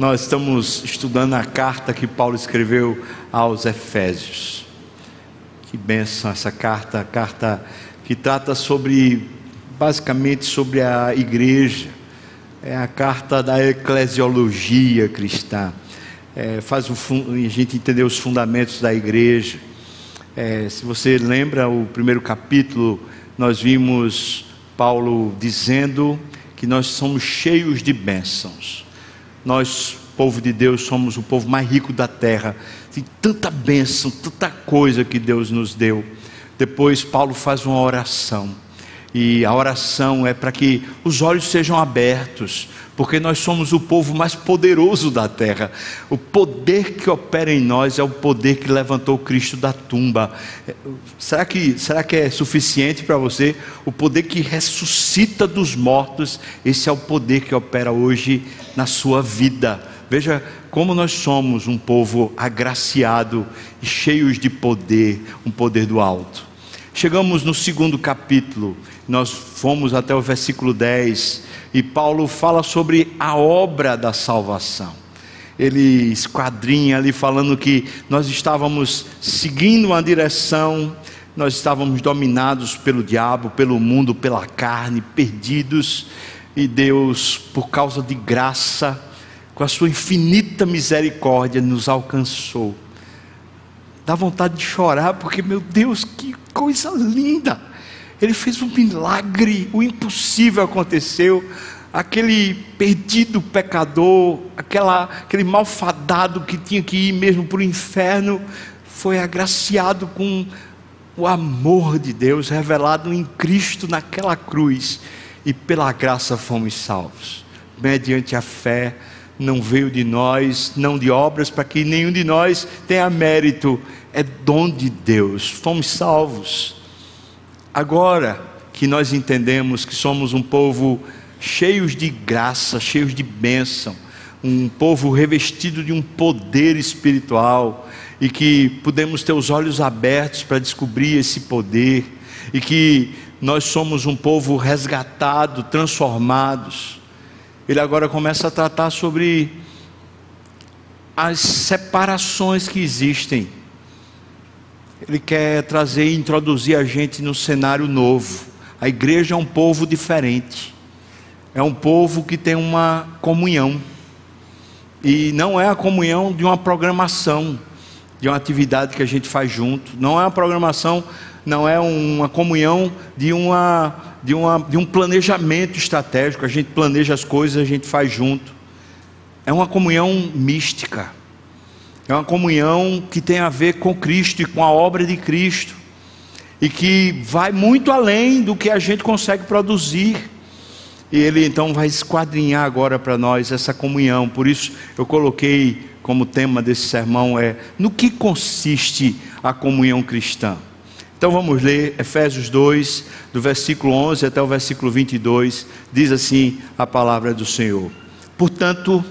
nós estamos estudando a carta que Paulo escreveu aos Efésios. Que benção essa carta, a carta que trata sobre, basicamente, sobre a igreja. É a carta da eclesiologia cristã. É, faz o, a gente entender os fundamentos da igreja. É, se você lembra o primeiro capítulo, nós vimos Paulo dizendo que nós somos cheios de bênçãos. Nós, povo de Deus, somos o povo mais rico da terra. Tem tanta bênção, tanta coisa que Deus nos deu. Depois, Paulo faz uma oração. E a oração é para que os olhos sejam abertos, porque nós somos o povo mais poderoso da terra. O poder que opera em nós é o poder que levantou Cristo da tumba. Será que, será que é suficiente para você? O poder que ressuscita dos mortos, esse é o poder que opera hoje na sua vida. Veja como nós somos um povo agraciado e cheios de poder, um poder do alto. Chegamos no segundo capítulo, nós fomos até o versículo 10, e Paulo fala sobre a obra da salvação. Ele esquadrinha ali falando que nós estávamos seguindo uma direção, nós estávamos dominados pelo diabo, pelo mundo, pela carne, perdidos, e Deus, por causa de graça, com a sua infinita misericórdia, nos alcançou. Dá vontade de chorar, porque, meu Deus, que coisa linda! Ele fez um milagre, o impossível aconteceu. Aquele perdido pecador, aquela, aquele malfadado que tinha que ir mesmo para o inferno, foi agraciado com o amor de Deus revelado em Cristo naquela cruz, e pela graça fomos salvos, mediante a fé. Não veio de nós, não de obras, para que nenhum de nós tenha mérito, é dom de Deus, fomos salvos. Agora que nós entendemos que somos um povo cheios de graça, cheios de bênção, um povo revestido de um poder espiritual e que podemos ter os olhos abertos para descobrir esse poder e que nós somos um povo resgatado, transformados. Ele agora começa a tratar sobre as separações que existem ele quer trazer e introduzir a gente no cenário novo. A igreja é um povo diferente. É um povo que tem uma comunhão. E não é a comunhão de uma programação, de uma atividade que a gente faz junto. Não é uma programação, não é uma comunhão de, uma, de, uma, de um planejamento estratégico. A gente planeja as coisas, a gente faz junto. É uma comunhão mística é uma comunhão que tem a ver com Cristo e com a obra de Cristo, e que vai muito além do que a gente consegue produzir. E ele então vai esquadrinhar agora para nós essa comunhão. Por isso eu coloquei como tema desse sermão é no que consiste a comunhão cristã. Então vamos ler Efésios 2, do versículo 11 até o versículo 22, diz assim a palavra do Senhor. Portanto,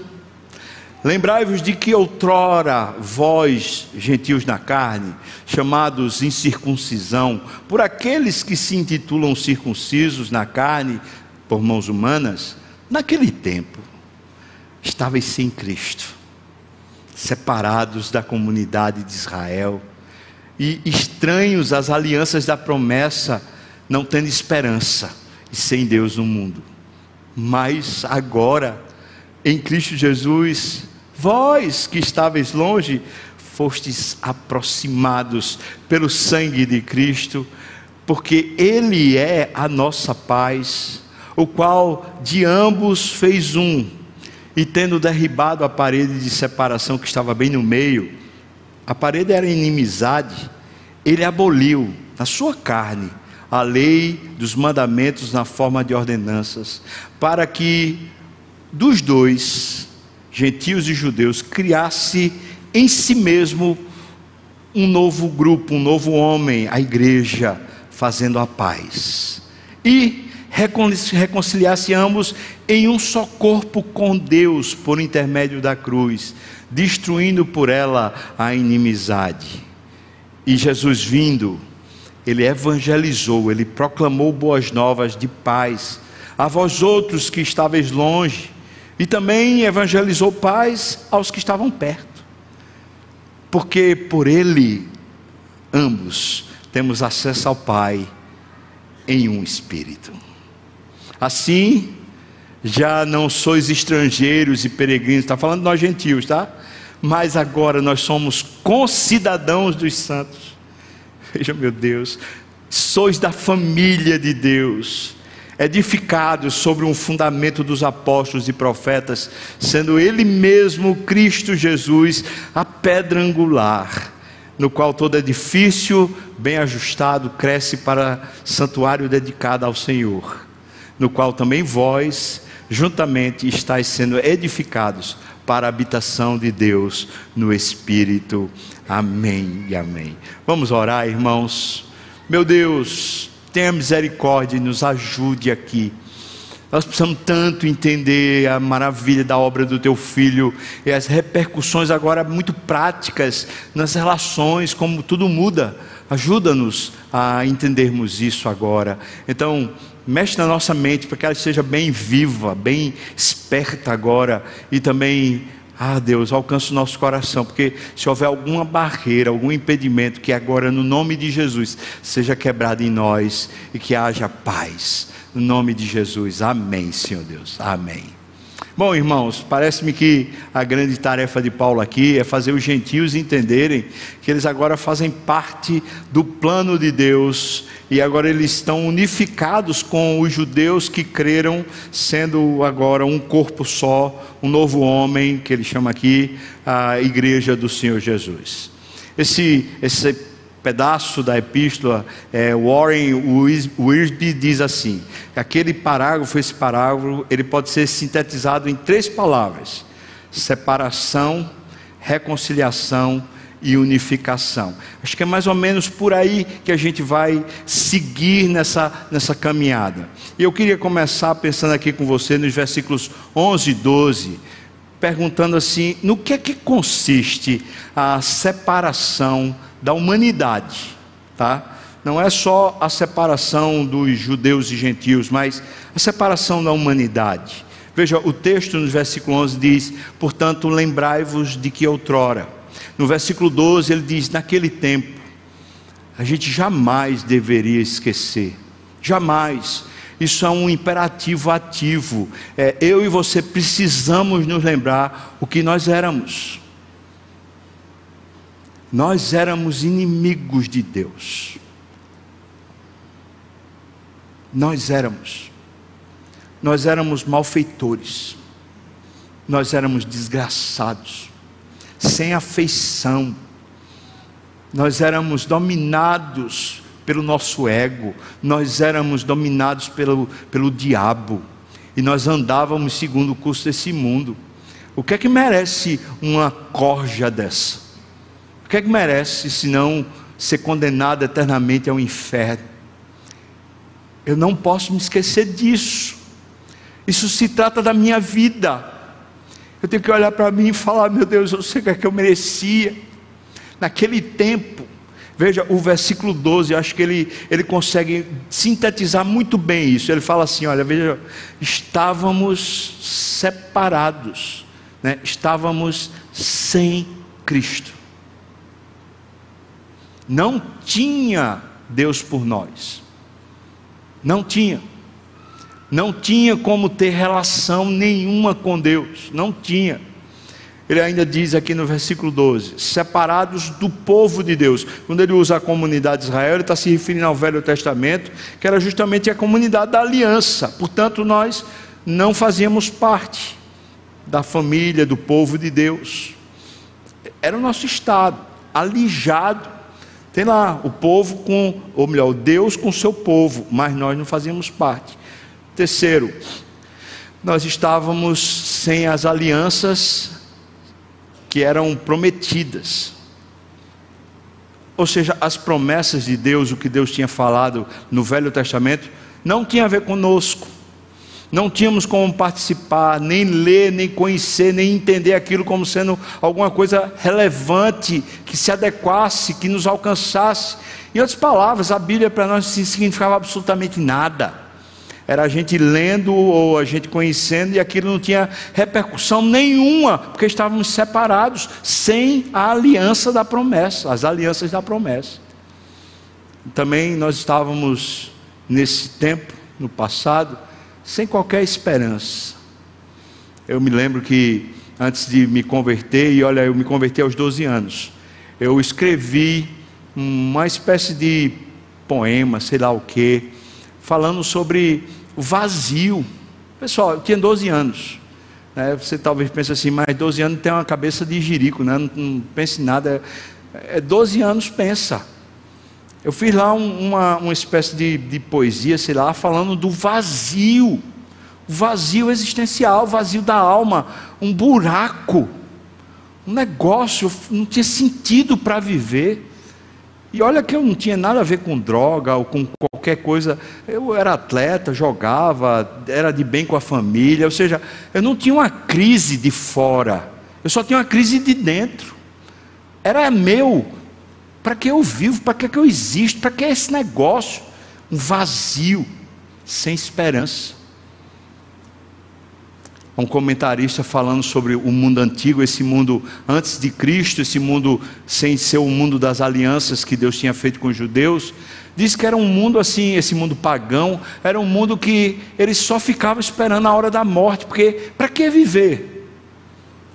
Lembrai-vos de que outrora vós, gentios na carne, chamados incircuncisão, por aqueles que se intitulam circuncisos na carne por mãos humanas, naquele tempo estavais sem Cristo, separados da comunidade de Israel e estranhos às alianças da promessa, não tendo esperança e sem Deus no mundo. Mas agora, em Cristo Jesus, Vós que estáveis longe, fostes aproximados pelo sangue de Cristo, porque Ele é a nossa paz, o qual de ambos fez um, e tendo derribado a parede de separação que estava bem no meio, a parede era inimizade, Ele aboliu na sua carne a lei dos mandamentos na forma de ordenanças, para que dos dois gentios e judeus, criasse em si mesmo um novo grupo, um novo homem, a igreja, fazendo a paz. E reconciliasse ambos em um só corpo com Deus por intermédio da cruz, destruindo por ela a inimizade. E Jesus vindo, ele evangelizou, ele proclamou boas novas de paz a vós outros que estáveis longe E também evangelizou paz aos que estavam perto. Porque por ele, ambos, temos acesso ao Pai em um espírito. Assim, já não sois estrangeiros e peregrinos, está falando nós gentios, tá? Mas agora nós somos concidadãos dos santos. Veja, meu Deus, sois da família de Deus, edificados sobre um fundamento dos apóstolos e profetas, sendo Ele mesmo, Cristo Jesus, a pedra angular, no qual todo edifício bem ajustado cresce para santuário dedicado ao Senhor, no qual também vós, juntamente, estáis sendo edificados para a habitação de Deus no Espírito. Amém e amém. Vamos orar, irmãos. Meu Deus, tenha misericórdia e nos ajude aqui. Nós precisamos tanto entender a maravilha da obra do teu filho e as repercussões agora muito práticas nas relações, como tudo muda. Ajuda-nos a entendermos isso agora. Então, mexe na nossa mente para que ela seja bem viva, bem esperta agora e também ah, Deus, alcança o nosso coração, porque se houver alguma barreira, algum impedimento, que agora, no nome de Jesus, seja quebrado em nós e que haja paz. No nome de Jesus, amém, Senhor Deus, amém. Bom, irmãos, parece-me que a grande tarefa de Paulo aqui é fazer os gentios entenderem que eles agora fazem parte do plano de Deus e agora eles estão unificados com os judeus que creram, sendo agora um corpo só, um novo homem, que ele chama aqui a igreja do Senhor Jesus. Esse, esse pedaço da epístola, é, Warren Wiersbe diz assim: aquele parágrafo, esse parágrafo, ele pode ser sintetizado em três palavras: separação, reconciliação e unificação. Acho que é mais ou menos por aí que a gente vai seguir nessa, nessa caminhada. E eu queria começar pensando aqui com você nos versículos 11 e 12, perguntando assim: no que é que consiste a separação da humanidade, tá? Não é só a separação dos judeus e gentios, mas a separação da humanidade. Veja, o texto no versículo 11 diz: Portanto, lembrai-vos de que outrora. No versículo 12 ele diz: Naquele tempo, a gente jamais deveria esquecer, jamais. Isso é um imperativo ativo. É, eu e você precisamos nos lembrar o que nós éramos. Nós éramos inimigos de Deus. Nós éramos. Nós éramos malfeitores. Nós éramos desgraçados, sem afeição. Nós éramos dominados pelo nosso ego, nós éramos dominados pelo, pelo diabo, e nós andávamos segundo o curso desse mundo. O que é que merece uma corja dessa? Que é que merece se não ser condenado eternamente ao inferno? Eu não posso me esquecer disso. Isso se trata da minha vida. Eu tenho que olhar para mim e falar: meu Deus, eu sei o que é que eu merecia. Naquele tempo, veja o versículo 12, acho que ele, ele consegue sintetizar muito bem isso. Ele fala assim: olha, veja, estávamos separados, né? estávamos sem Cristo não tinha Deus por nós. Não tinha. Não tinha como ter relação nenhuma com Deus. Não tinha. Ele ainda diz aqui no versículo 12: separados do povo de Deus. Quando ele usa a comunidade de Israel, ele está se referindo ao Velho Testamento, que era justamente a comunidade da aliança. Portanto, nós não fazíamos parte da família, do povo de Deus. Era o nosso estado, alijado tem lá o povo com, ou melhor, Deus com o seu povo, mas nós não fazíamos parte. Terceiro, nós estávamos sem as alianças que eram prometidas. Ou seja, as promessas de Deus, o que Deus tinha falado no Velho Testamento, não tinha a ver conosco não tínhamos como participar, nem ler, nem conhecer, nem entender aquilo como sendo alguma coisa relevante, que se adequasse, que nos alcançasse. Em outras palavras, a Bíblia para nós significava absolutamente nada. era a gente lendo ou a gente conhecendo e aquilo não tinha repercussão nenhuma, porque estávamos separados, sem a aliança da promessa, as alianças da promessa. Também nós estávamos nesse tempo, no passado, sem qualquer esperança. Eu me lembro que antes de me converter, e olha, eu me converti aos 12 anos, eu escrevi uma espécie de poema, sei lá o que, falando sobre o vazio. Pessoal, eu tinha 12 anos. Né? Você talvez pense assim, mas 12 anos tem uma cabeça de jirico, né? não, não pense em nada. É 12 anos, pensa. Eu fiz lá um, uma, uma espécie de, de poesia, sei lá, falando do vazio, vazio existencial, vazio da alma, um buraco, um negócio, não tinha sentido para viver. E olha que eu não tinha nada a ver com droga ou com qualquer coisa. Eu era atleta, jogava, era de bem com a família. Ou seja, eu não tinha uma crise de fora. Eu só tinha uma crise de dentro. Era meu. Para que eu vivo? Para que eu existo? Para que esse negócio? Um vazio, sem esperança. Um comentarista falando sobre o mundo antigo, esse mundo antes de Cristo, esse mundo sem ser o mundo das alianças que Deus tinha feito com os judeus, diz que era um mundo assim, esse mundo pagão, era um mundo que ele só ficava esperando a hora da morte, porque para que viver?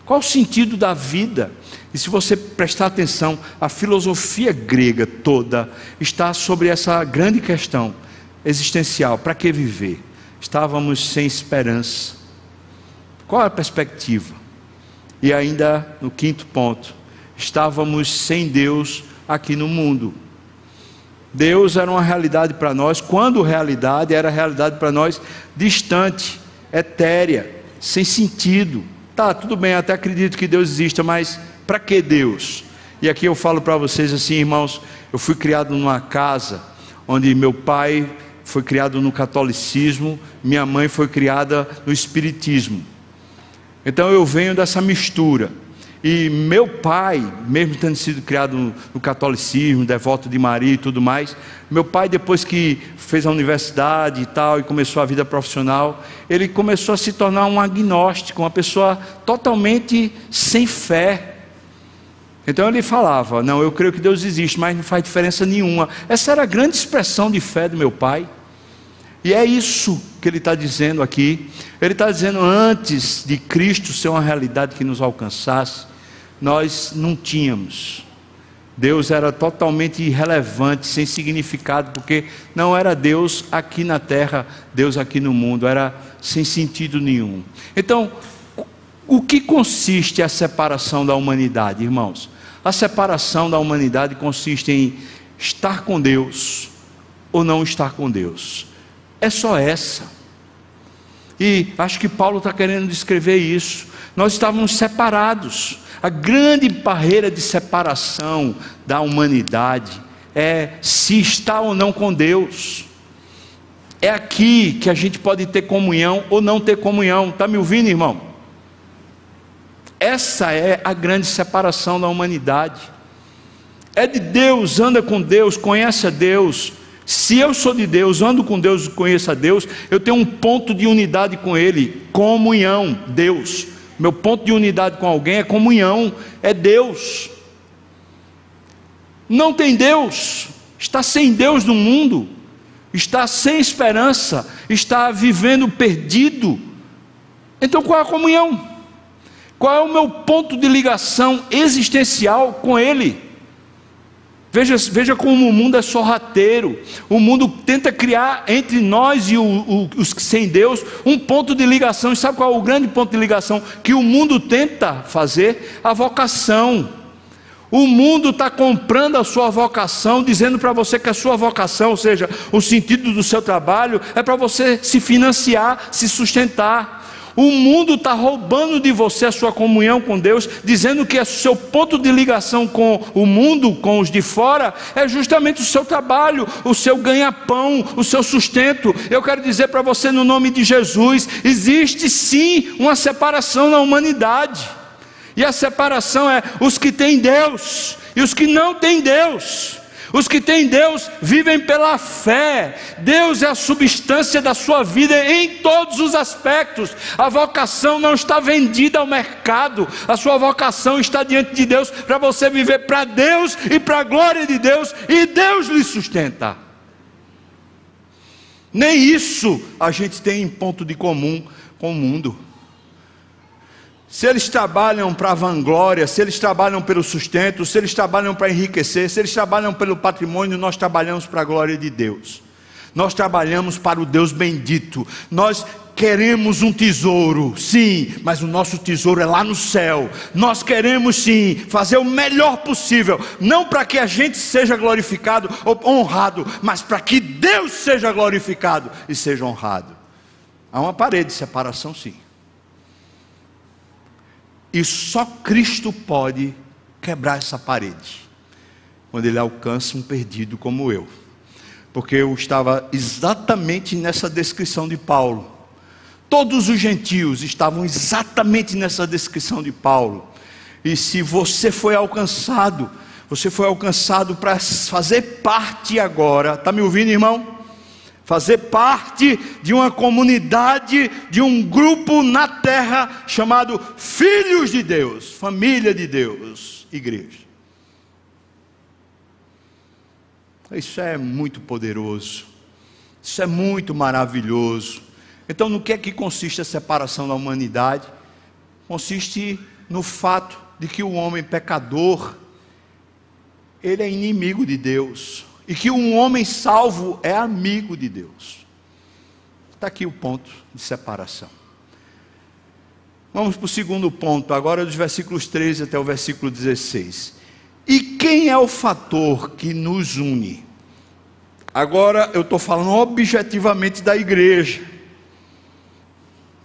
Qual o sentido da vida? E se você prestar atenção, a filosofia grega toda está sobre essa grande questão existencial: para que viver? Estávamos sem esperança. Qual a perspectiva? E ainda no quinto ponto, estávamos sem Deus aqui no mundo. Deus era uma realidade para nós, quando realidade era realidade para nós distante, etérea, sem sentido. Tá, tudo bem, até acredito que Deus exista, mas para que Deus? E aqui eu falo para vocês assim, irmãos, eu fui criado numa casa onde meu pai foi criado no catolicismo, minha mãe foi criada no espiritismo. Então eu venho dessa mistura. E meu pai, mesmo tendo sido criado no, catolicismo, devoto de Maria e tudo mais, meu pai, depois que fez a universidade e tal, e começou a vida profissional, ele começou a se tornar um agnóstico, uma pessoa totalmente sem fé. Então ele falava: Não, eu creio que Deus existe, mas não faz diferença nenhuma. Essa era a grande expressão de fé do meu pai. E é isso que ele está dizendo aqui. Ele está dizendo: antes de Cristo ser uma realidade que nos alcançasse, nós não tínhamos. Deus era totalmente irrelevante, sem significado, porque não era Deus aqui na terra, Deus aqui no mundo, era sem sentido nenhum. Então, o que consiste a separação da humanidade, irmãos? A separação da humanidade consiste em estar com Deus ou não estar com Deus. É só essa. E acho que Paulo está querendo descrever isso. Nós estávamos separados. A grande barreira de separação da humanidade é se está ou não com Deus. É aqui que a gente pode ter comunhão ou não ter comunhão. Está me ouvindo, irmão? Essa é a grande separação da humanidade. É de Deus, anda com Deus, conhece a Deus. Se eu sou de Deus, ando com Deus, conheço a Deus, eu tenho um ponto de unidade com Ele, comunhão, Deus. Meu ponto de unidade com alguém é comunhão, é Deus. Não tem Deus, está sem Deus no mundo, está sem esperança, está vivendo perdido. Então qual é a comunhão? Qual é o meu ponto de ligação existencial com Ele? Veja, veja como o mundo é sorrateiro. O mundo tenta criar entre nós e o, o, os sem Deus um ponto de ligação. E sabe qual é o grande ponto de ligação que o mundo tenta fazer? A vocação. O mundo está comprando a sua vocação, dizendo para você que a sua vocação, ou seja, o sentido do seu trabalho, é para você se financiar, se sustentar. O mundo está roubando de você a sua comunhão com Deus, dizendo que o seu ponto de ligação com o mundo, com os de fora, é justamente o seu trabalho, o seu ganha-pão, o seu sustento. Eu quero dizer para você, no nome de Jesus: existe sim uma separação na humanidade, e a separação é os que têm Deus e os que não têm Deus. Os que têm Deus vivem pela fé. Deus é a substância da sua vida em todos os aspectos. A vocação não está vendida ao mercado. A sua vocação está diante de Deus para você viver para Deus e para a glória de Deus, e Deus lhe sustenta. Nem isso a gente tem em ponto de comum com o mundo. Se eles trabalham para a vanglória, se eles trabalham pelo sustento, se eles trabalham para enriquecer, se eles trabalham pelo patrimônio, nós trabalhamos para a glória de Deus. Nós trabalhamos para o Deus bendito. Nós queremos um tesouro, sim, mas o nosso tesouro é lá no céu. Nós queremos sim fazer o melhor possível, não para que a gente seja glorificado ou honrado, mas para que Deus seja glorificado e seja honrado. Há uma parede de separação, sim. E só Cristo pode quebrar essa parede, quando Ele alcança um perdido como eu. Porque eu estava exatamente nessa descrição de Paulo. Todos os gentios estavam exatamente nessa descrição de Paulo. E se você foi alcançado, você foi alcançado para fazer parte agora. Está me ouvindo, irmão? Fazer parte de uma comunidade, de um grupo na terra chamado Filhos de Deus, família de Deus, igreja. Isso é muito poderoso, isso é muito maravilhoso. Então, no que é que consiste a separação da humanidade? Consiste no fato de que o homem pecador, ele é inimigo de Deus e que um homem salvo é amigo de Deus. Está aqui o ponto de separação. Vamos para o segundo ponto, agora dos versículos 13 até o versículo 16. E quem é o fator que nos une? Agora eu estou falando objetivamente da igreja.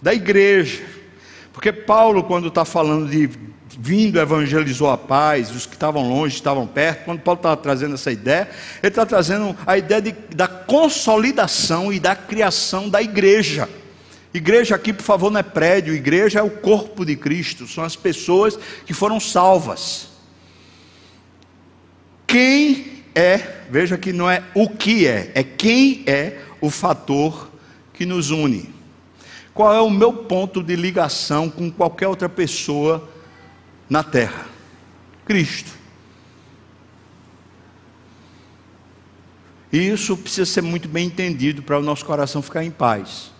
Da igreja. Porque Paulo, quando está falando de vindo, evangelizou a paz, os que estavam longe estavam perto. Quando Paulo estava trazendo essa ideia, ele está trazendo a ideia de, da consolidação e da criação da igreja. Igreja aqui, por favor, não é prédio, igreja é o corpo de Cristo, são as pessoas que foram salvas. Quem é, veja que não é o que é, é quem é o fator que nos une. Qual é o meu ponto de ligação com qualquer outra pessoa na terra? Cristo. E isso precisa ser muito bem entendido para o nosso coração ficar em paz.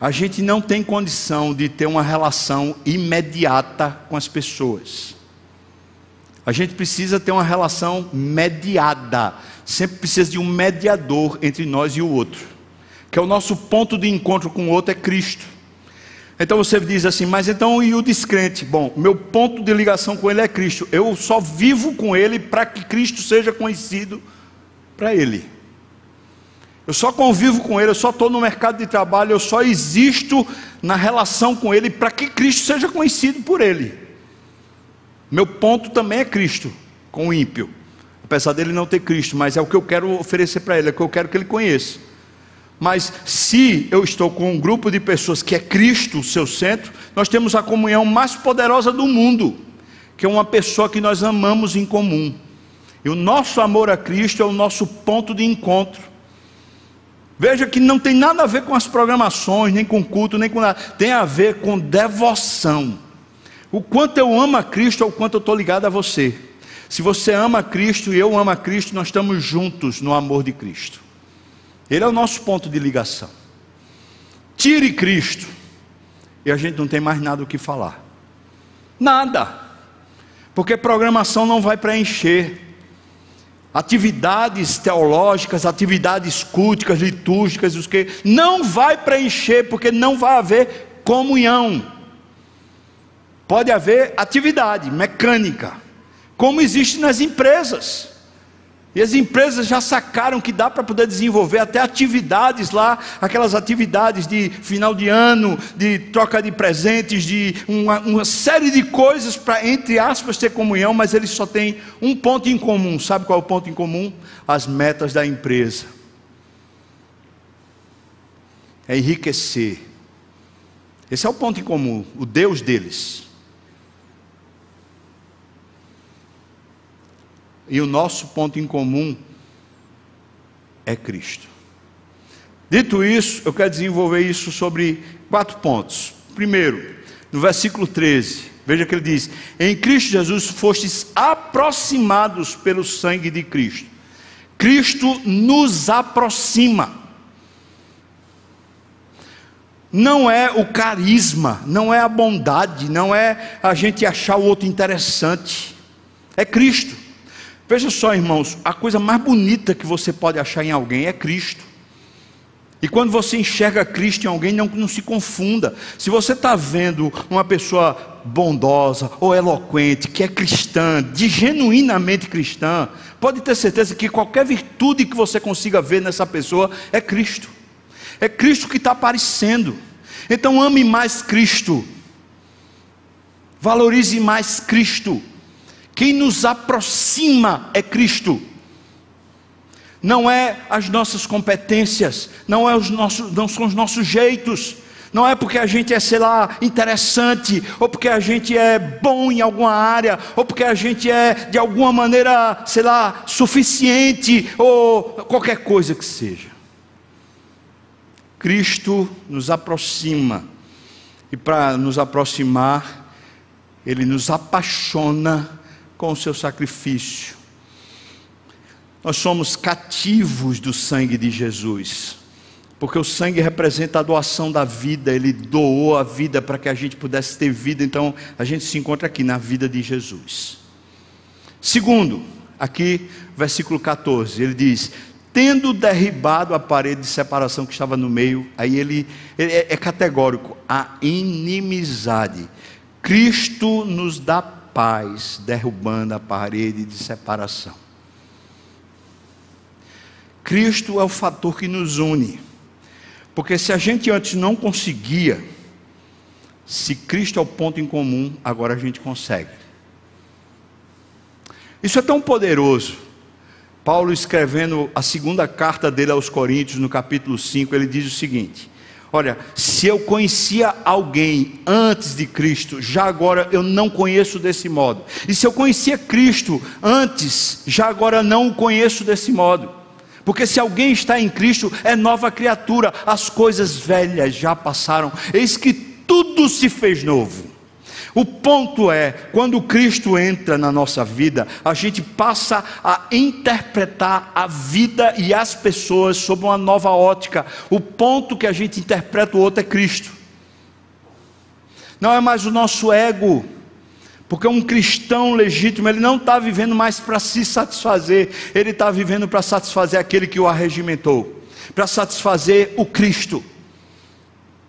A gente não tem condição de ter uma relação imediata com as pessoas. A gente precisa ter uma relação mediada. Sempre precisa de um mediador entre nós e o outro. Que é o nosso ponto de encontro com o outro é Cristo. Então você diz assim, mas então e o descrente? Bom, meu ponto de ligação com ele é Cristo. Eu só vivo com ele para que Cristo seja conhecido para ele. Eu só convivo com ele, eu só estou no mercado de trabalho, eu só existo na relação com ele para que Cristo seja conhecido por ele. Meu ponto também é Cristo, com o ímpio. Apesar dele não ter Cristo, mas é o que eu quero oferecer para ele, é o que eu quero que ele conheça. Mas se eu estou com um grupo de pessoas que é Cristo o seu centro, nós temos a comunhão mais poderosa do mundo, que é uma pessoa que nós amamos em comum. E o nosso amor a Cristo é o nosso ponto de encontro. Veja que não tem nada a ver com as programações, nem com culto, nem com nada. Tem a ver com devoção. O quanto eu amo a Cristo é o quanto eu estou ligado a você. Se você ama Cristo e eu amo a Cristo, nós estamos juntos no amor de Cristo. Ele é o nosso ponto de ligação. Tire Cristo e a gente não tem mais nada o que falar. Nada. Porque programação não vai preencher. Atividades teológicas, atividades culticas, litúrgicas, os que não vai preencher porque não vai haver comunhão. Pode haver atividade mecânica, como existe nas empresas. E as empresas já sacaram que dá para poder desenvolver até atividades lá, aquelas atividades de final de ano, de troca de presentes, de uma, uma série de coisas para, entre aspas, ter comunhão, mas eles só têm um ponto em comum. Sabe qual é o ponto em comum? As metas da empresa. É enriquecer. Esse é o ponto em comum, o Deus deles. E o nosso ponto em comum é Cristo. Dito isso, eu quero desenvolver isso sobre quatro pontos. Primeiro, no versículo 13, veja que ele diz: Em Cristo Jesus fostes aproximados pelo sangue de Cristo. Cristo nos aproxima. Não é o carisma, não é a bondade, não é a gente achar o outro interessante. É Cristo. Veja só, irmãos, a coisa mais bonita que você pode achar em alguém é Cristo. E quando você enxerga Cristo em alguém, não, não se confunda. Se você está vendo uma pessoa bondosa ou eloquente, que é cristã, de genuinamente cristã, pode ter certeza que qualquer virtude que você consiga ver nessa pessoa é Cristo. É Cristo que está aparecendo. Então ame mais Cristo. Valorize mais Cristo. Quem nos aproxima é Cristo. Não é as nossas competências, não, é os nossos, não são os nossos jeitos, não é porque a gente é, sei lá, interessante, ou porque a gente é bom em alguma área, ou porque a gente é de alguma maneira, sei lá, suficiente, ou qualquer coisa que seja. Cristo nos aproxima, e para nos aproximar, Ele nos apaixona com o seu sacrifício. Nós somos cativos do sangue de Jesus, porque o sangue representa a doação da vida, ele doou a vida para que a gente pudesse ter vida, então a gente se encontra aqui na vida de Jesus. Segundo, aqui, versículo 14, ele diz: tendo derribado a parede de separação que estava no meio, aí ele, ele é, é categórico, a inimizade. Cristo nos dá paz, derrubando a parede de separação. Cristo é o fator que nos une. Porque se a gente antes não conseguia, se Cristo é o ponto em comum, agora a gente consegue. Isso é tão poderoso. Paulo escrevendo a segunda carta dele aos Coríntios, no capítulo 5, ele diz o seguinte: Olha, se eu conhecia alguém antes de Cristo, já agora eu não conheço desse modo. E se eu conhecia Cristo antes, já agora não o conheço desse modo. Porque se alguém está em Cristo, é nova criatura, as coisas velhas já passaram, eis que tudo se fez novo. O ponto é, quando Cristo entra na nossa vida, a gente passa a interpretar a vida e as pessoas sob uma nova ótica. O ponto que a gente interpreta o outro é Cristo. Não é mais o nosso ego porque um cristão legítimo, ele não está vivendo mais para se satisfazer, ele está vivendo para satisfazer aquele que o arregimentou, para satisfazer o Cristo.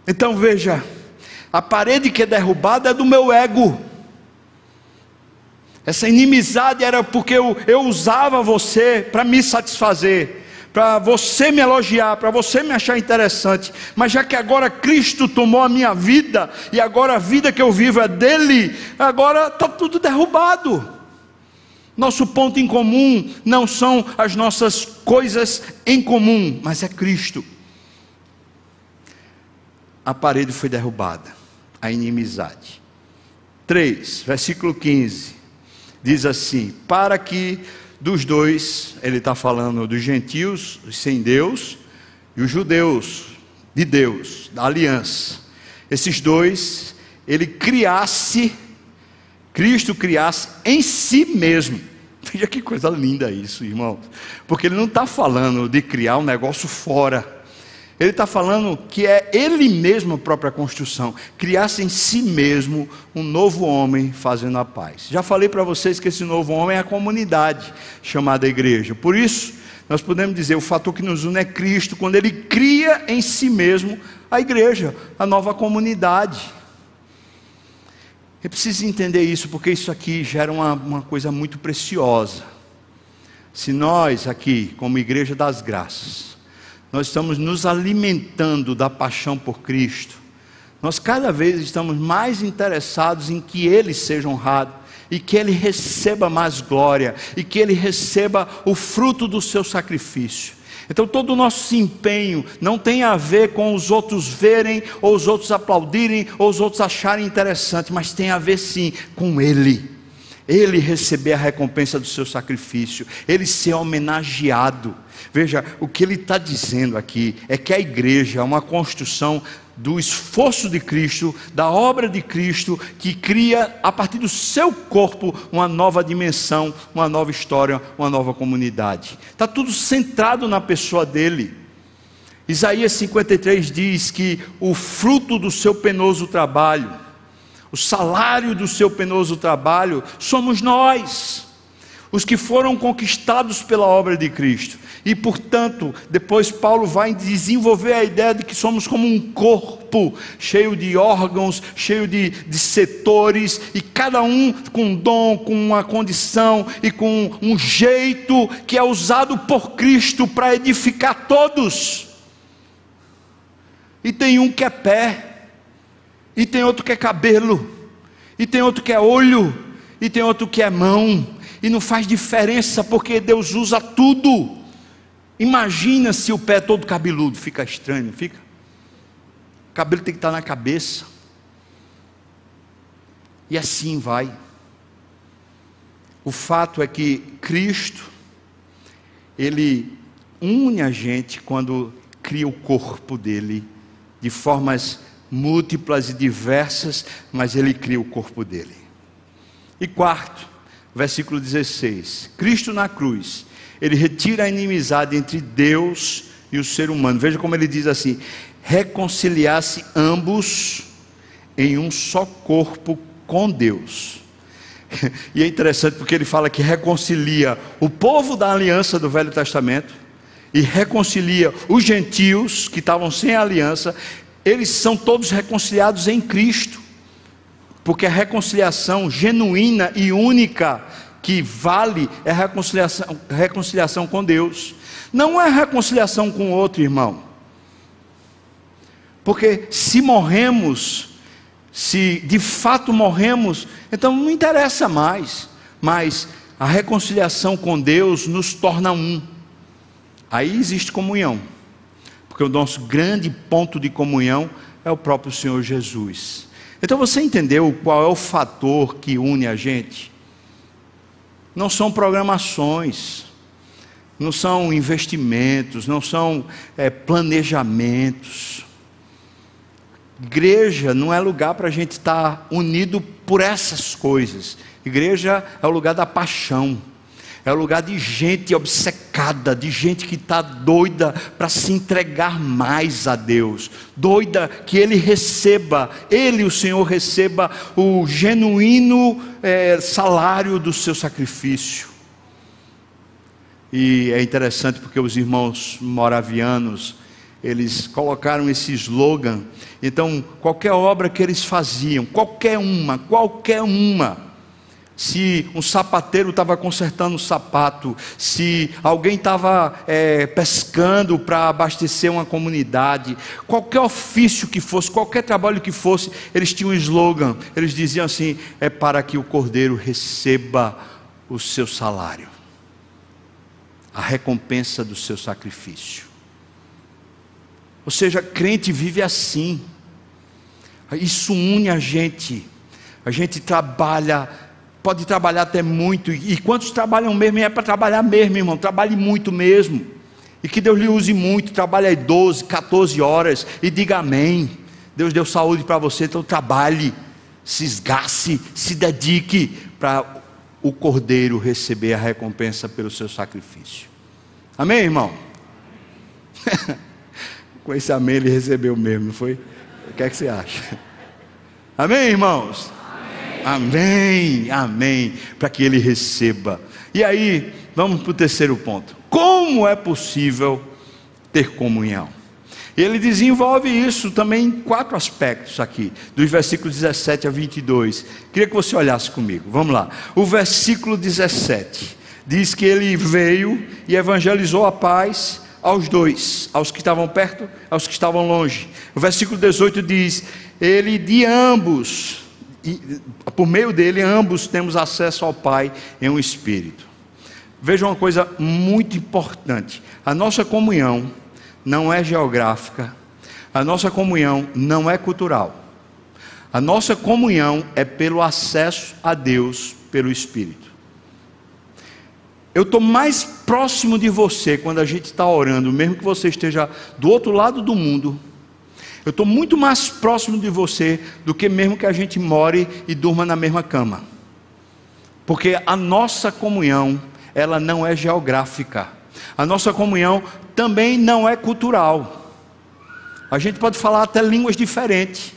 Então veja, a parede que é derrubada é do meu ego. Essa inimizade era porque eu, eu usava você para me satisfazer para você me elogiar, para você me achar interessante, mas já que agora Cristo tomou a minha vida e agora a vida que eu vivo é dele, agora está tudo derrubado. Nosso ponto em comum não são as nossas coisas em comum, mas é Cristo. A parede foi derrubada, a inimizade. 3, versículo 15, diz assim: Para que dos dois, ele está falando dos gentios, os sem Deus, e os judeus, de Deus, da aliança. Esses dois, ele criasse, Cristo criasse em si mesmo. Veja que coisa linda isso, irmão. Porque ele não está falando de criar um negócio fora ele está falando que é ele mesmo a própria construção, criasse em si mesmo um novo homem fazendo a paz. Já falei para vocês que esse novo homem é a comunidade chamada igreja. Por isso, nós podemos dizer, o fator que nos une é Cristo, quando ele cria em si mesmo a igreja, a nova comunidade. Eu preciso entender isso, porque isso aqui gera uma, uma coisa muito preciosa. Se nós aqui, como igreja das graças, nós estamos nos alimentando da paixão por Cristo, nós cada vez estamos mais interessados em que Ele seja honrado e que Ele receba mais glória e que Ele receba o fruto do seu sacrifício. Então, todo o nosso empenho não tem a ver com os outros verem, ou os outros aplaudirem, ou os outros acharem interessante, mas tem a ver sim com Ele. Ele receber a recompensa do seu sacrifício, ele ser homenageado. Veja, o que ele está dizendo aqui é que a igreja é uma construção do esforço de Cristo, da obra de Cristo, que cria a partir do seu corpo uma nova dimensão, uma nova história, uma nova comunidade. Está tudo centrado na pessoa dele. Isaías 53 diz que o fruto do seu penoso trabalho, o salário do seu penoso trabalho, somos nós, os que foram conquistados pela obra de Cristo. E portanto, depois Paulo vai desenvolver a ideia de que somos como um corpo, cheio de órgãos, cheio de, de setores, e cada um com um dom, com uma condição e com um jeito que é usado por Cristo para edificar todos. E tem um que é pé, e tem outro que é cabelo, e tem outro que é olho, e tem outro que é mão, e não faz diferença porque Deus usa tudo. Imagina se o pé é todo cabeludo, fica estranho, fica? O cabelo tem que estar na cabeça. E assim vai. O fato é que Cristo, Ele une a gente quando cria o corpo dele, de formas múltiplas e diversas, mas Ele cria o corpo dele. E quarto, versículo 16: Cristo na cruz ele retira a inimizade entre Deus e o ser humano. Veja como ele diz assim: reconciliar-se ambos em um só corpo com Deus. E é interessante porque ele fala que reconcilia o povo da aliança do Velho Testamento e reconcilia os gentios que estavam sem aliança, eles são todos reconciliados em Cristo. Porque a reconciliação genuína e única que vale é a reconciliação, reconciliação com Deus. Não é reconciliação com outro irmão. Porque se morremos, se de fato morremos, então não interessa mais. Mas a reconciliação com Deus nos torna um. Aí existe comunhão. Porque o nosso grande ponto de comunhão é o próprio Senhor Jesus. Então você entendeu qual é o fator que une a gente? não são programações, não são investimentos, não são é, planejamentos. Igreja não é lugar para a gente estar unido por essas coisas. Igreja é o lugar da paixão é o lugar de gente obcecada, de gente que está doida para se entregar mais a Deus, doida que Ele receba, Ele, o Senhor, receba o genuíno é, salário do seu sacrifício. E é interessante porque os irmãos moravianos, eles colocaram esse slogan. Então, qualquer obra que eles faziam, qualquer uma, qualquer uma, se um sapateiro estava consertando o sapato, se alguém estava é, pescando para abastecer uma comunidade, qualquer ofício que fosse, qualquer trabalho que fosse, eles tinham um slogan, eles diziam assim: é para que o cordeiro receba o seu salário, a recompensa do seu sacrifício. Ou seja, crente vive assim, isso une a gente, a gente trabalha Pode trabalhar até muito. E quantos trabalham mesmo? É para trabalhar mesmo, irmão. Trabalhe muito mesmo. E que Deus lhe use muito. Trabalhe aí 12, 14 horas. E diga amém. Deus deu saúde para você, então trabalhe. Se esgace, se dedique para o cordeiro receber a recompensa pelo seu sacrifício. Amém, irmão? Com esse amém ele recebeu mesmo, não foi? O que é que você acha? Amém, irmãos? Amém, amém, para que ele receba. E aí, vamos para o terceiro ponto. Como é possível ter comunhão? Ele desenvolve isso também em quatro aspectos aqui, dos versículos 17 a 22. Queria que você olhasse comigo. Vamos lá. O versículo 17 diz que ele veio e evangelizou a paz aos dois, aos que estavam perto, aos que estavam longe. O versículo 18 diz: Ele de ambos e, por meio dele, ambos temos acesso ao Pai em um espírito. Veja uma coisa muito importante: a nossa comunhão não é geográfica, a nossa comunhão não é cultural, A nossa comunhão é pelo acesso a Deus pelo Espírito. Eu estou mais próximo de você quando a gente está orando, mesmo que você esteja do outro lado do mundo. Eu estou muito mais próximo de você do que mesmo que a gente more e durma na mesma cama. Porque a nossa comunhão, ela não é geográfica. A nossa comunhão também não é cultural. A gente pode falar até línguas diferentes.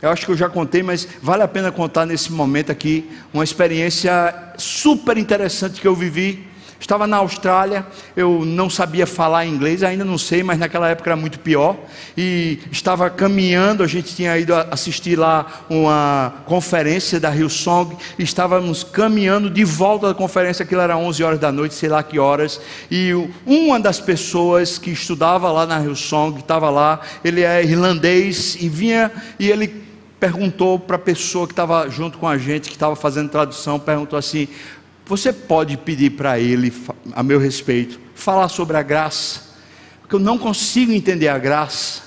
Eu acho que eu já contei, mas vale a pena contar nesse momento aqui uma experiência super interessante que eu vivi. Estava na Austrália, eu não sabia falar inglês, ainda não sei, mas naquela época era muito pior. E estava caminhando, a gente tinha ido assistir lá uma conferência da Hillsong, e estávamos caminhando de volta da conferência, aquilo era 11 horas da noite, sei lá que horas. E uma das pessoas que estudava lá na Hillsong, estava lá, ele é irlandês e vinha e ele perguntou para a pessoa que estava junto com a gente, que estava fazendo tradução, perguntou assim: Você pode pedir para ele, a meu respeito, falar sobre a graça? Porque eu não consigo entender a graça.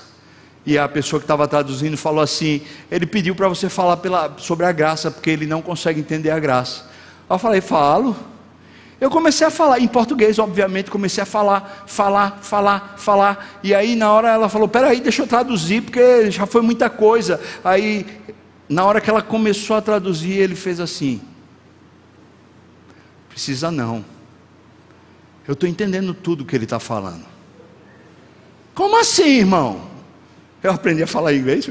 E a pessoa que estava traduzindo falou assim: Ele pediu para você falar pela, sobre a graça, porque ele não consegue entender a graça. Eu falei: Falo. Eu comecei a falar, em português, obviamente, comecei a falar, falar, falar, falar. E aí, na hora, ela falou: Peraí, deixa eu traduzir, porque já foi muita coisa. Aí, na hora que ela começou a traduzir, ele fez assim: Precisa não. Eu estou entendendo tudo que ele está falando. Como assim, irmão? Eu aprendi a falar inglês.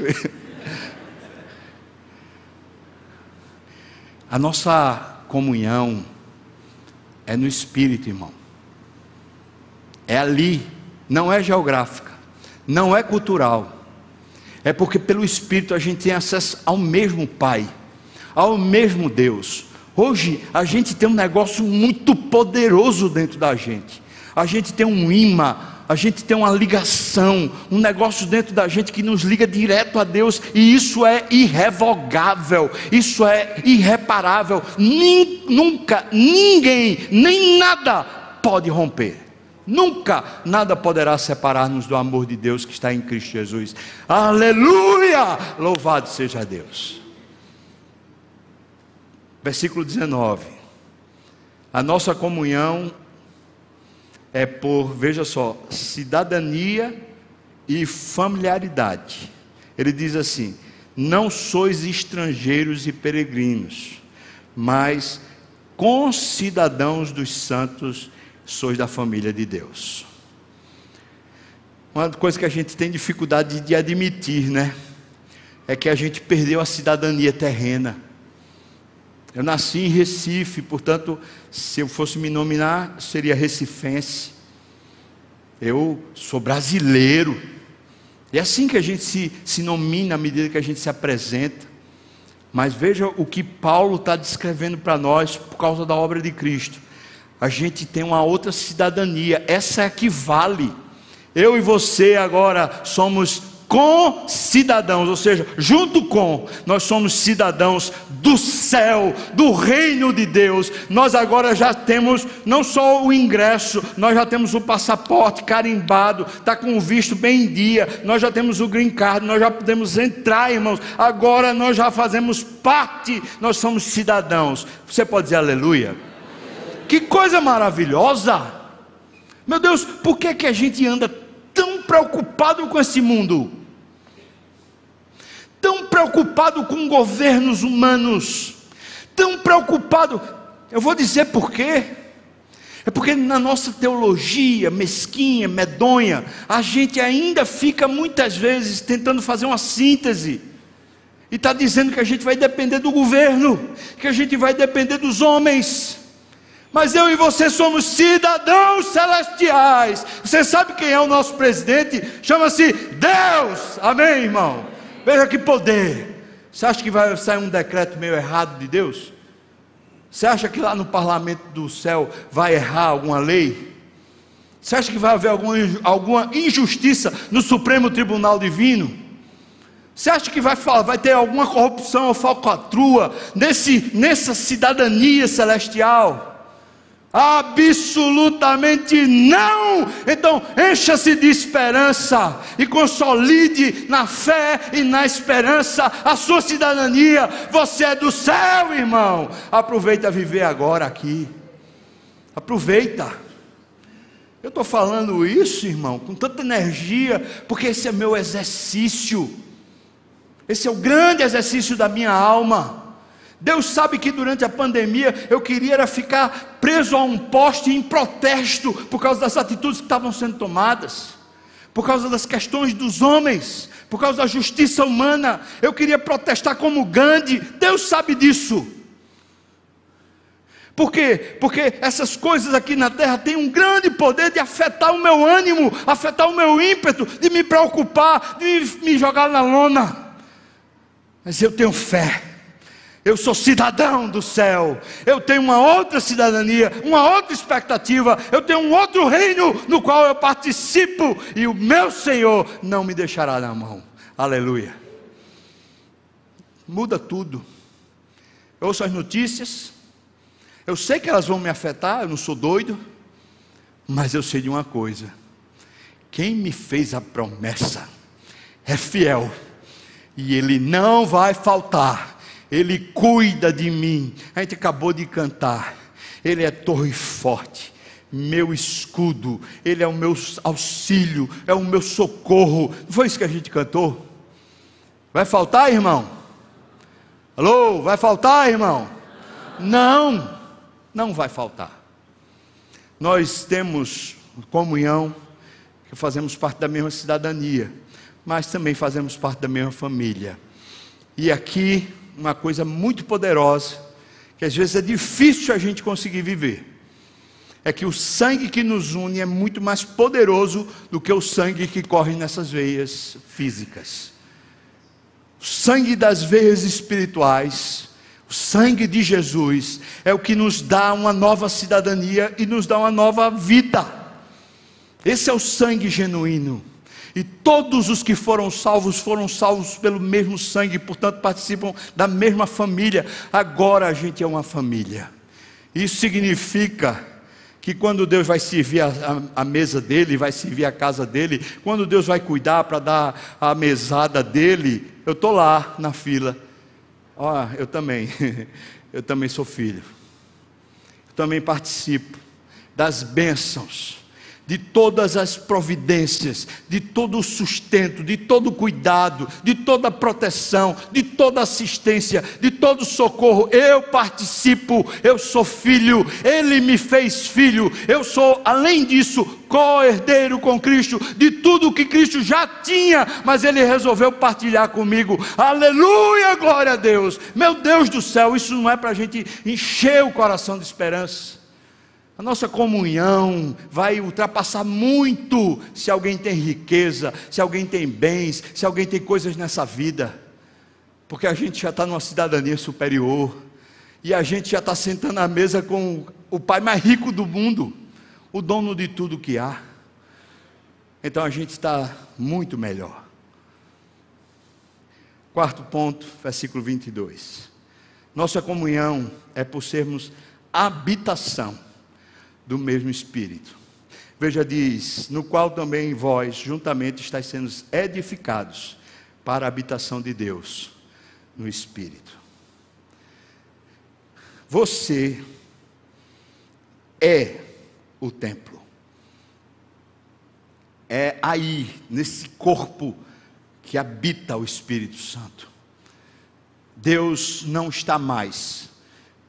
a nossa comunhão é no espírito, irmão. É ali, não é geográfica, não é cultural. É porque pelo espírito a gente tem acesso ao mesmo Pai, ao mesmo Deus. Hoje a gente tem um negócio muito poderoso dentro da gente. A gente tem um imã, a gente tem uma ligação, um negócio dentro da gente que nos liga direto a Deus, e isso é irrevogável, isso é irreparável. Nin, nunca, ninguém, nem nada pode romper. Nunca nada poderá separar-nos do amor de Deus que está em Cristo Jesus. Aleluia! Louvado seja Deus. Versículo 19. A nossa comunhão é por, veja só, cidadania e familiaridade. Ele diz assim: Não sois estrangeiros e peregrinos, mas concidadãos dos santos, sois da família de Deus. Uma coisa que a gente tem dificuldade de admitir, né? É que a gente perdeu a cidadania terrena. Eu nasci em Recife, portanto, se eu fosse me nominar, seria recifense. Eu sou brasileiro. É assim que a gente se, se nomina à medida que a gente se apresenta. Mas veja o que Paulo está descrevendo para nós por causa da obra de Cristo. A gente tem uma outra cidadania, essa é a que vale. Eu e você agora somos com cidadãos, ou seja, junto com, nós somos cidadãos do céu, do reino de Deus. Nós agora já temos não só o ingresso, nós já temos o passaporte carimbado, está com o visto bem em dia, nós já temos o green card, nós já podemos entrar, irmãos. Agora nós já fazemos parte, nós somos cidadãos. Você pode dizer aleluia? Que coisa maravilhosa! Meu Deus, por que, que a gente anda tão preocupado com esse mundo? Tão preocupado com governos humanos, tão preocupado. Eu vou dizer por quê. É porque na nossa teologia mesquinha, medonha, a gente ainda fica muitas vezes tentando fazer uma síntese. E está dizendo que a gente vai depender do governo, que a gente vai depender dos homens. Mas eu e você somos cidadãos celestiais. Você sabe quem é o nosso presidente? Chama-se Deus. Amém, irmão? Veja que poder. Você acha que vai sair um decreto meio errado de Deus? Você acha que lá no parlamento do céu vai errar alguma lei? Você acha que vai haver alguma, injustiça no Supremo Tribunal Divino? Você acha que vai, vai ter alguma corrupção ou falcatrua nesse, nessa cidadania celestial? Absolutamente não! Então, encha-se de esperança e consolide na fé e na esperança a sua cidadania. Você é do céu, irmão. Aproveita viver agora aqui. Aproveita. Eu estou falando isso, irmão, com tanta energia, porque esse é meu exercício. Esse é o grande exercício da minha alma. Deus sabe que durante a pandemia eu queria era ficar preso a um poste em protesto por causa das atitudes que estavam sendo tomadas, por causa das questões dos homens, por causa da justiça humana. Eu queria protestar como Gandhi. Deus sabe disso. Por quê? Porque essas coisas aqui na terra têm um grande poder de afetar o meu ânimo, afetar o meu ímpeto, de me preocupar, de me jogar na lona. Mas eu tenho fé eu sou cidadão do céu, eu tenho uma outra cidadania, uma outra expectativa, eu tenho um outro reino no qual eu participo, e o meu Senhor não me deixará na mão. Aleluia. Muda tudo. Eu ouço as notícias, eu sei que elas vão me afetar, eu não sou doido, mas eu sei de uma coisa: quem me fez a promessa é fiel, e ele não vai faltar ele cuida de mim. A gente acabou de cantar. Ele é torre forte, meu escudo, Ele é o meu auxílio, é o meu socorro. Não foi isso que a gente cantou? Vai faltar, irmão? Alô, vai faltar, irmão? Não, não vai faltar. Nós temos comunhão, que fazemos parte da mesma cidadania, mas também fazemos parte da mesma família. E aqui uma coisa muito poderosa, que às vezes é difícil a gente conseguir viver. É que o sangue que nos une é muito mais poderoso do que o sangue que corre nessas veias físicas. O sangue das veias espirituais, o sangue de Jesus, é o que nos dá uma nova cidadania e nos dá uma nova vida. Esse é o sangue genuíno. E todos os que foram salvos foram salvos pelo mesmo sangue, portanto participam da mesma família. Agora a gente é uma família. Isso significa que quando Deus vai servir a, a, a, mesa dele, vai servir a casa dele, quando Deus vai cuidar para dar a mesada dele, eu estou lá na fila. Oh, eu também, eu também sou filho. Eu também participo das bênçãos de todas as providências, de todo o sustento, de todo o cuidado, de toda a proteção, de toda assistência, de todo socorro. Eu participo, eu sou filho, ele me fez filho. Eu sou, além disso, co-herdeiro com Cristo de tudo que Cristo já tinha, mas ele resolveu partilhar comigo. Aleluia, glória a Deus. Meu Deus do céu, isso não é para a gente encher o coração de esperança. A nossa comunhão vai ultrapassar muito se alguém tem riqueza, se alguém tem bens, se alguém tem coisas nessa vida, porque a gente já está numa cidadania superior e a gente já está sentando à mesa com o pai mais rico do mundo, o dono de tudo que há. Então a gente está muito melhor. Quarto ponto, versículo 22. Nossa comunhão é por sermos habitação do mesmo Espírito. Veja, diz: no qual também vós juntamente estáis sendo edificados para a habitação de Deus no Espírito. Você é o templo. É aí, nesse corpo, que habita o Espírito Santo. Deus não está mais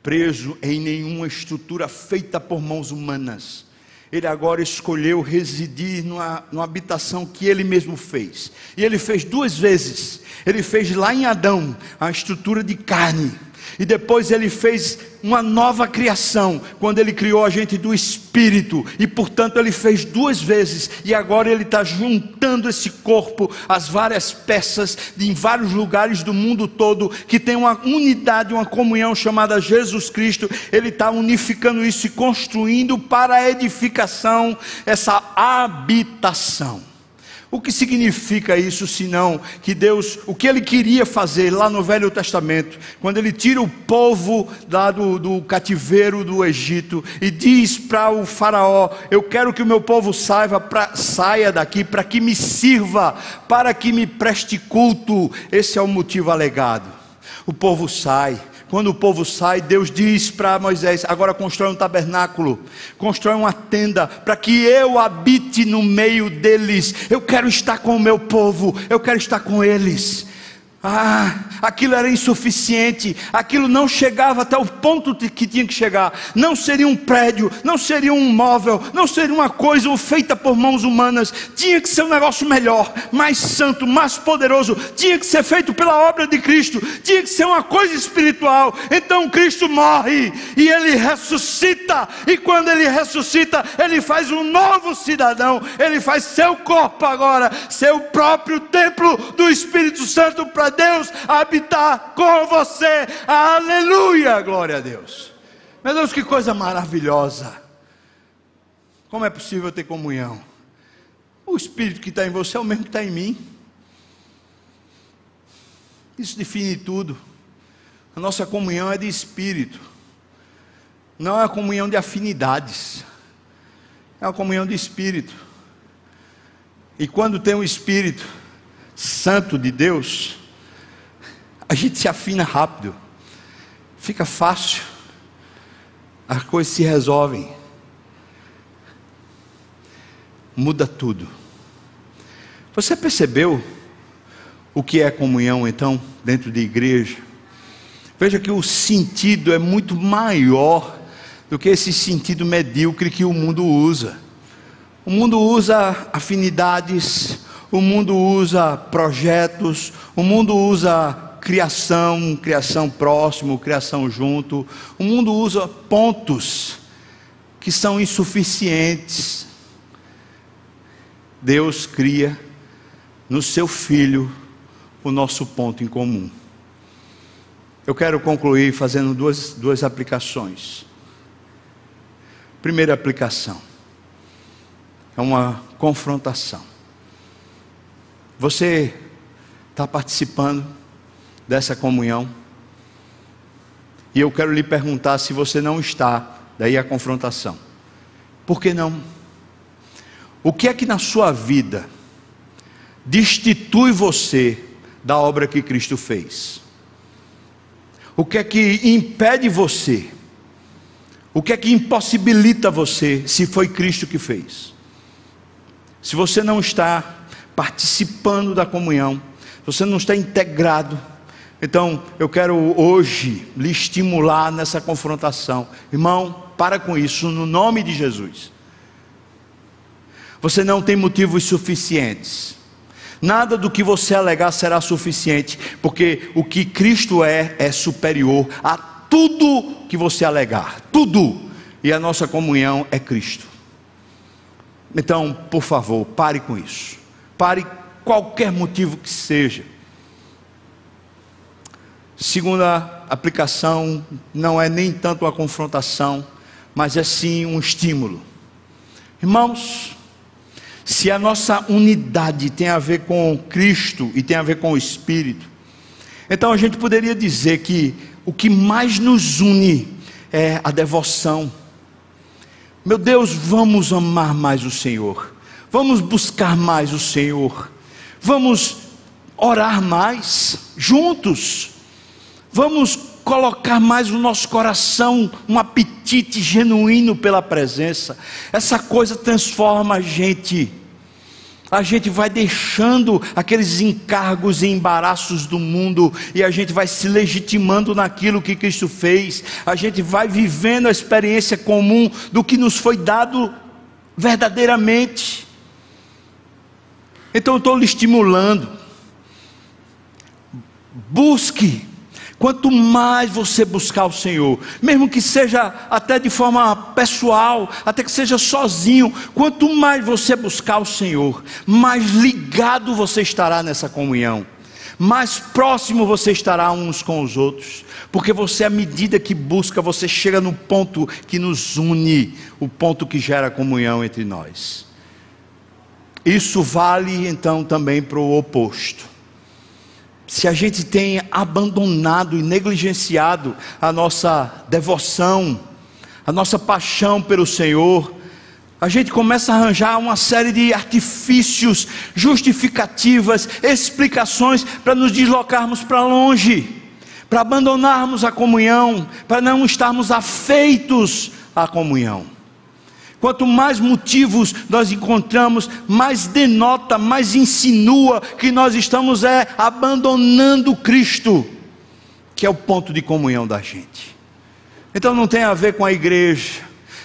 preso em nenhuma estrutura feita por mãos humanas. Ele agora escolheu residir numa, numa, habitação que ele mesmo fez. E ele fez duas vezes. Ele fez lá em Adão a estrutura de carne e depois ele fez uma nova criação, quando ele criou a gente do Espírito, e portanto ele fez duas vezes, e agora ele está juntando esse corpo, as várias peças em vários lugares do mundo todo, que tem uma unidade, uma comunhão chamada Jesus Cristo, ele está unificando isso e construindo para a edificação essa habitação. O que significa isso, senão que Deus, o que Ele queria fazer lá no Velho Testamento, quando Ele tira o povo do, do cativeiro do Egito e diz para o Faraó: Eu quero que o meu povo saiba, pra, saia daqui para que me sirva, para que me preste culto. Esse é o motivo alegado. O povo sai, quando o povo sai, Deus diz para Moisés: agora constrói um tabernáculo, constrói uma tenda, para que eu habite no meio deles. Eu quero estar com o meu povo, eu quero estar com eles. Ah, aquilo era insuficiente, aquilo não chegava até o ponto que tinha que chegar. Não seria um prédio, não seria um móvel, não seria uma coisa feita por mãos humanas. Tinha que ser um negócio melhor, mais santo, mais poderoso. Tinha que ser feito pela obra de Cristo. Tinha que ser uma coisa espiritual. Então Cristo morre e ele ressuscita. E quando ele ressuscita, ele faz um novo cidadão. Ele faz seu corpo agora, seu próprio templo do Espírito Santo para Deus habitar com você. Aleluia! Glória a Deus. Meu Deus, que coisa maravilhosa. Como é possível ter comunhão? O Espírito que está em você é o mesmo que está em mim. Isso define tudo. A nossa comunhão é de espírito, não é a comunhão de afinidades, é a comunhão de espírito. E quando tem o Espírito Santo de Deus, a gente se afina rápido, fica fácil, as coisas se resolvem, muda tudo. Você percebeu o que é comunhão então dentro de igreja? Veja que o sentido é muito maior do que esse sentido medíocre que o mundo usa. O mundo usa afinidades, o mundo usa projetos, o mundo usa criação, criação próximo, criação junto. O mundo usa pontos que são insuficientes. Deus cria no seu filho o nosso ponto em comum. Eu quero concluir fazendo duas, duas aplicações. Primeira aplicação é uma confrontação. Você está participando dessa comunhão. E eu quero lhe perguntar se você não está, daí a confrontação. Por que não? O que é que na sua vida destitui você da obra que Cristo fez? O que é que impede você? O que é que impossibilita você se foi Cristo que fez? Se você não está participando da comunhão, você não está integrado, então, eu quero hoje lhe estimular nessa confrontação. Irmão, para com isso no nome de Jesus. Você não tem motivos suficientes. Nada do que você alegar será suficiente, porque o que Cristo é é superior a tudo que você alegar. Tudo. E a nossa comunhão é Cristo. Então, por favor, pare com isso. Pare qualquer motivo que seja. Segunda aplicação não é nem tanto uma confrontação, mas é sim um estímulo. Irmãos, se a nossa unidade tem a ver com Cristo e tem a ver com o Espírito, então a gente poderia dizer que o que mais nos une é a devoção. Meu Deus, vamos amar mais o Senhor, vamos buscar mais o Senhor, vamos orar mais juntos Vamos colocar mais no nosso coração um apetite genuíno pela presença. Essa coisa transforma a gente. A gente vai deixando aqueles encargos e embaraços do mundo e a gente vai se legitimando naquilo que Cristo fez. A gente vai vivendo a experiência comum do que nos foi dado verdadeiramente. Então eu estou lhe estimulando. Busque Quanto mais você buscar o Senhor, mesmo que seja até de forma pessoal, até que seja sozinho, quanto mais você buscar o Senhor, mais ligado você estará nessa comunhão, mais próximo você estará uns com os outros, porque você, à medida que busca, você chega no ponto que nos une, o ponto que gera comunhão entre nós. Isso vale então também para o oposto. Se a gente tem abandonado e negligenciado a nossa devoção, a nossa paixão pelo Senhor, a gente começa a arranjar uma série de artifícios, justificativas, explicações para nos deslocarmos para longe, para abandonarmos a comunhão, para não estarmos afeitos à comunhão. Quanto mais motivos nós encontramos, mais denota, mais insinua que nós estamos é abandonando Cristo, que é o ponto de comunhão da gente. Então não tem a ver com a igreja,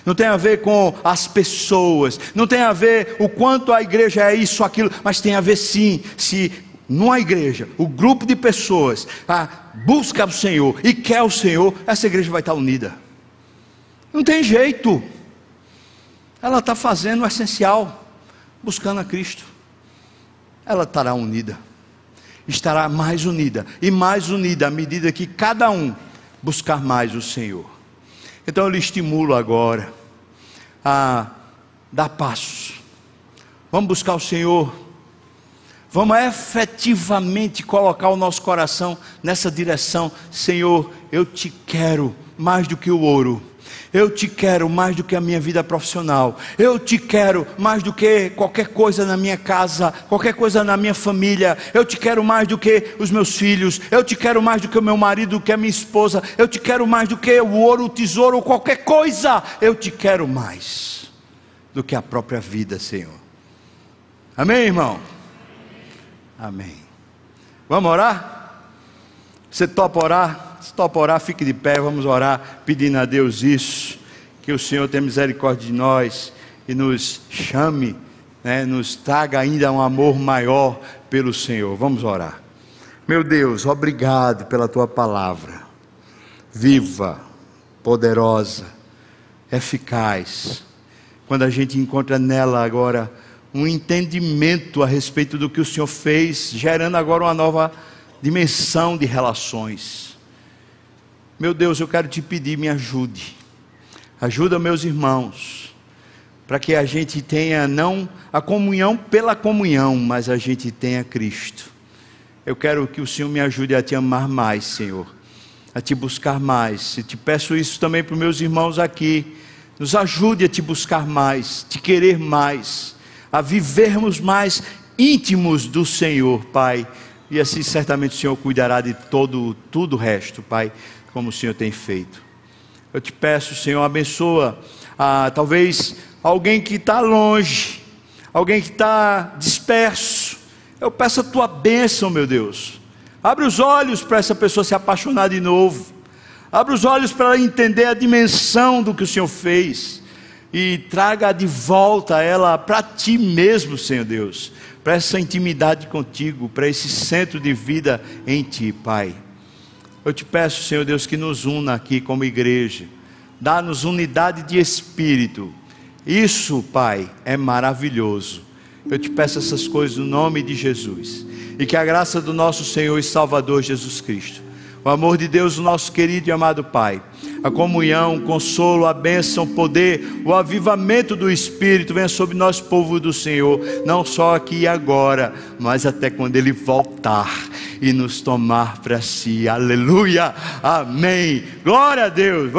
não tem a ver com as pessoas, não tem a ver o quanto a igreja é isso, aquilo, mas tem a ver sim, se numa igreja, o grupo de pessoas ah, busca o Senhor e quer o Senhor, essa igreja vai estar unida. Não tem jeito ela está fazendo o essencial, buscando a Cristo. Ela estará unida, estará mais unida e mais unida à medida que cada um buscar mais o Senhor. Então eu lhe estimulo agora a dar passos. Vamos buscar o Senhor. Vamos efetivamente colocar o nosso coração nessa direção. Senhor, eu te quero mais do que o ouro eu te quero mais do que a minha vida profissional. Eu te quero mais do que qualquer coisa na minha casa, qualquer coisa na minha família. Eu te quero mais do que os meus filhos. Eu te quero mais do que o meu marido, do que a minha esposa. Eu te quero mais do que o ouro, o tesouro, qualquer coisa. Eu te quero mais do que a própria vida, Senhor. Amém, irmão? Amém. Vamos orar? Você topa orar? Se topa orar, fique de pé, vamos orar, pedindo a Deus isso, que o Senhor tenha misericórdia de nós e nos chame, né, nos traga ainda um amor maior pelo Senhor. Vamos orar. Meu Deus, obrigado pela tua palavra, viva, poderosa, eficaz. Quando a gente encontra nela agora um entendimento a respeito do que o Senhor fez, gerando agora uma nova dimensão de relações. Meu Deus, eu quero te pedir, me ajude. Ajuda meus irmãos, para que a gente tenha não a comunhão pela comunhão, mas a gente tenha Cristo. Eu quero que o Senhor me ajude a te amar mais, Senhor, a te buscar mais. E te peço isso também para os meus irmãos aqui. Nos ajude a te buscar mais, te querer mais, a vivermos mais íntimos do Senhor, Pai. E assim certamente o Senhor cuidará de todo tudo o resto, Pai como o Senhor tem feito. Eu te peço, Senhor, abençoa ah, talvez alguém que está longe, alguém que está disperso. Eu peço a tua bênção, meu Deus. Abre os olhos para essa pessoa se apaixonar de novo. Abre os olhos para ela entender a dimensão do que o Senhor fez. E traga de volta ela para ti mesmo, Senhor Deus. Para essa intimidade contigo, para esse centro de vida em ti, Pai. Eu te peço, Senhor Deus, que nos una aqui como igreja. Dá-nos unidade de espírito. Isso, Pai, é maravilhoso. Eu te peço essas coisas no nome de Jesus. E que a graça do nosso Senhor e Salvador Jesus Cristo, o amor de Deus, o nosso querido e amado Pai, a comunhão, o consolo, a bênção, o poder, o avivamento do Espírito venha sobre nós, povo do Senhor, não só aqui e agora, mas até quando Ele voltar e nos tomar para si. Aleluia. Amém. Glória a Deus.